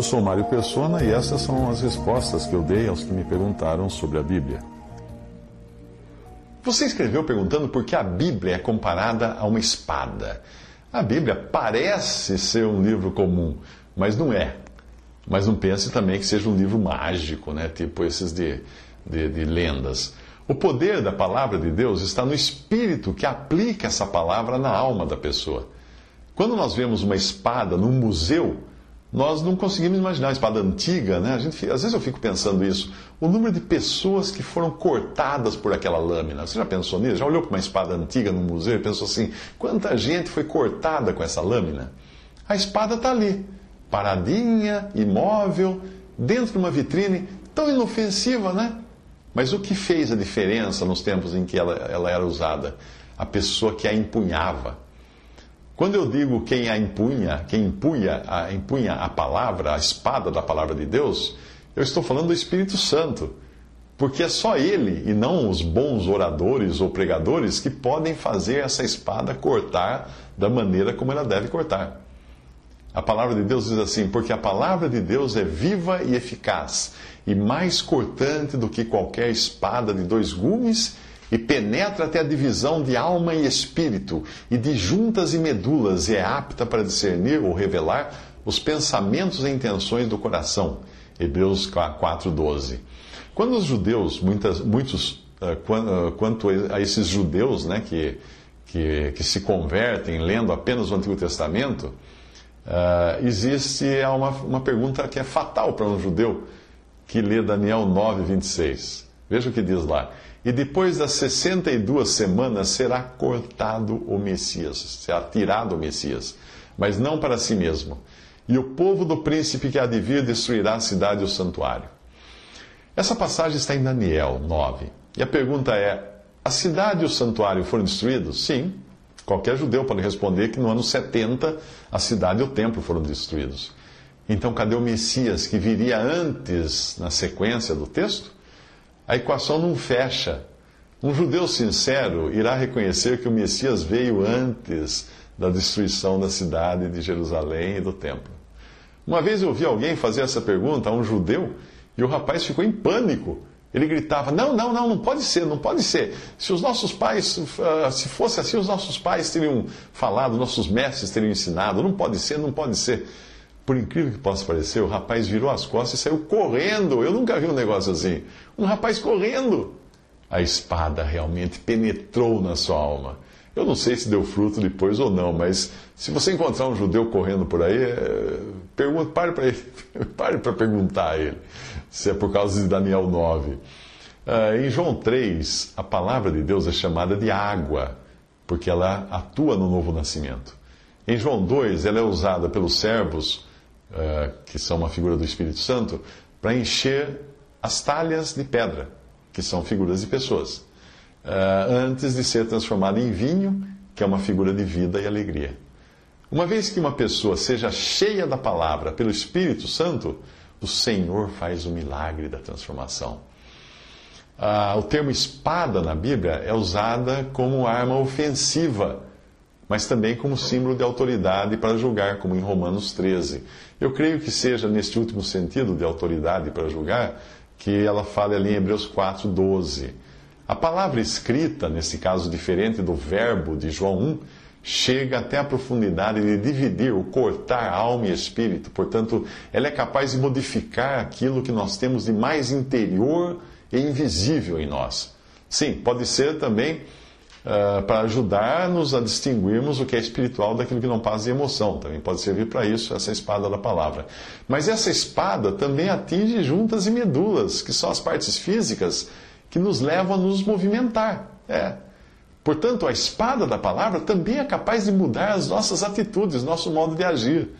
Eu sou Mário Persona e essas são as respostas que eu dei aos que me perguntaram sobre a Bíblia. Você escreveu perguntando por que a Bíblia é comparada a uma espada. A Bíblia parece ser um livro comum, mas não é. Mas não pense também que seja um livro mágico, né? tipo esses de, de, de lendas. O poder da palavra de Deus está no espírito que aplica essa palavra na alma da pessoa. Quando nós vemos uma espada num museu, nós não conseguimos imaginar a espada antiga, né? A gente, às vezes eu fico pensando isso. O número de pessoas que foram cortadas por aquela lâmina. Você já pensou nisso? Já olhou para uma espada antiga no museu e pensou assim: quanta gente foi cortada com essa lâmina? A espada está ali, paradinha, imóvel, dentro de uma vitrine, tão inofensiva, né? Mas o que fez a diferença nos tempos em que ela, ela era usada? A pessoa que a empunhava. Quando eu digo quem a empunha, quem empunha a, empunha a palavra, a espada da palavra de Deus, eu estou falando do Espírito Santo. Porque é só ele e não os bons oradores ou pregadores que podem fazer essa espada cortar da maneira como ela deve cortar. A palavra de Deus diz assim: porque a palavra de Deus é viva e eficaz, e mais cortante do que qualquer espada de dois gumes e penetra até a divisão de alma e espírito, e de juntas e medulas, e é apta para discernir ou revelar os pensamentos e intenções do coração. Hebreus 4,12. Quando os judeus, muitas, muitos, uh, quanto a esses judeus né, que, que, que, se convertem lendo apenas o Antigo Testamento, uh, existe uma, uma pergunta que é fatal para um judeu que lê Daniel 9, 26. Veja o que diz lá. E depois das 62 semanas será cortado o Messias, será tirado o Messias, mas não para si mesmo. E o povo do príncipe que há de vir destruirá a cidade e o santuário. Essa passagem está em Daniel 9. E a pergunta é: a cidade e o santuário foram destruídos? Sim. Qualquer judeu pode responder que no ano 70 a cidade e o templo foram destruídos. Então, cadê o Messias que viria antes na sequência do texto? A equação não fecha. Um judeu sincero irá reconhecer que o Messias veio antes da destruição da cidade de Jerusalém e do templo. Uma vez eu ouvi alguém fazer essa pergunta a um judeu e o rapaz ficou em pânico. Ele gritava: Não, não, não, não pode ser, não pode ser. Se os nossos pais, ah, se fosse assim, os nossos pais teriam falado, nossos mestres teriam ensinado. Não pode ser, não pode ser. Por incrível que possa parecer, o rapaz virou as costas e saiu correndo. Eu nunca vi um negócio assim. Um rapaz correndo. A espada realmente penetrou na sua alma. Eu não sei se deu fruto depois ou não, mas se você encontrar um judeu correndo por aí, é, pergunta, pare para ele, pare para perguntar a ele se é por causa de Daniel 9. Ah, em João 3, a palavra de Deus é chamada de água, porque ela atua no novo nascimento. Em João 2, ela é usada pelos servos que são uma figura do Espírito Santo, para encher as talhas de pedra, que são figuras de pessoas, uh, antes de ser transformada em vinho, que é uma figura de vida e alegria. Uma vez que uma pessoa seja cheia da palavra pelo Espírito Santo, o Senhor faz o milagre da transformação. Uh, o termo espada na Bíblia é usada como arma ofensiva mas também como símbolo de autoridade para julgar, como em Romanos 13. Eu creio que seja neste último sentido de autoridade para julgar que ela fala ali em Hebreus 4, 12. A palavra escrita, nesse caso diferente do verbo de João 1, chega até a profundidade de dividir, ou cortar alma e espírito. Portanto, ela é capaz de modificar aquilo que nós temos de mais interior e invisível em nós. Sim, pode ser também uh, para ajudar-nos a distinguirmos o que é espiritual daquilo que não passa de emoção. Também pode servir para isso essa espada da palavra. Mas essa espada também atinge juntas e medulas, que são as partes físicas que nos levam a nos movimentar. É. Portanto, a espada da palavra também é capaz de mudar as nossas atitudes, nosso modo de agir.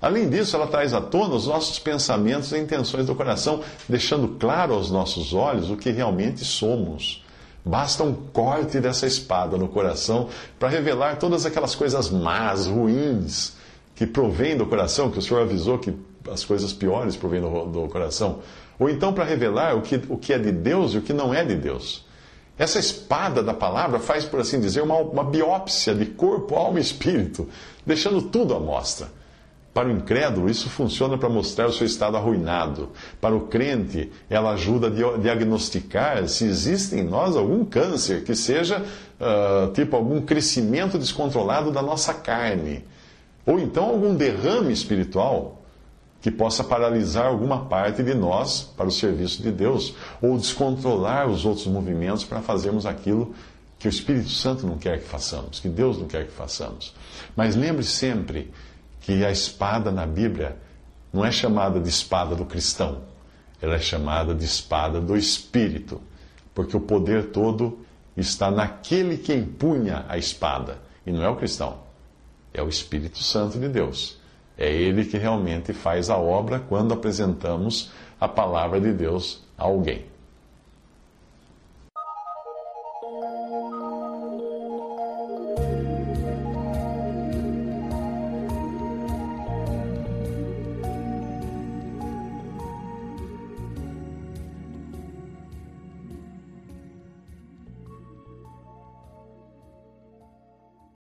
Além disso, ela traz à tona os nossos pensamentos e intenções do coração, deixando claro aos nossos olhos o que realmente somos. Basta um corte dessa espada no coração para revelar todas aquelas coisas más, ruins, que provêm do coração, que o Senhor avisou que as coisas piores provêm do, do coração. Ou então para revelar o que, o que é de Deus e o que não é de Deus. Essa espada da palavra faz, por assim dizer, uma, uma biópsia de corpo, alma e espírito, deixando tudo à mostra. Para o incrédulo, isso funciona para mostrar o seu estado arruinado. Para o crente, ela ajuda a diagnosticar se existe em nós algum câncer, que seja uh, tipo algum crescimento descontrolado da nossa carne. Ou então algum derrame espiritual que possa paralisar alguma parte de nós para o serviço de Deus, ou descontrolar os outros movimentos para fazermos aquilo que o Espírito Santo não quer que façamos, que Deus não quer que façamos. Mas lembre sempre que a espada na Bíblia não é chamada de espada do cristão, ela é chamada de espada do Espírito, porque o poder todo está naquele que empunha a espada, e não é o cristão, é o Espírito Santo de Deus. É ele que realmente faz a obra quando apresentamos a palavra de Deus a alguém.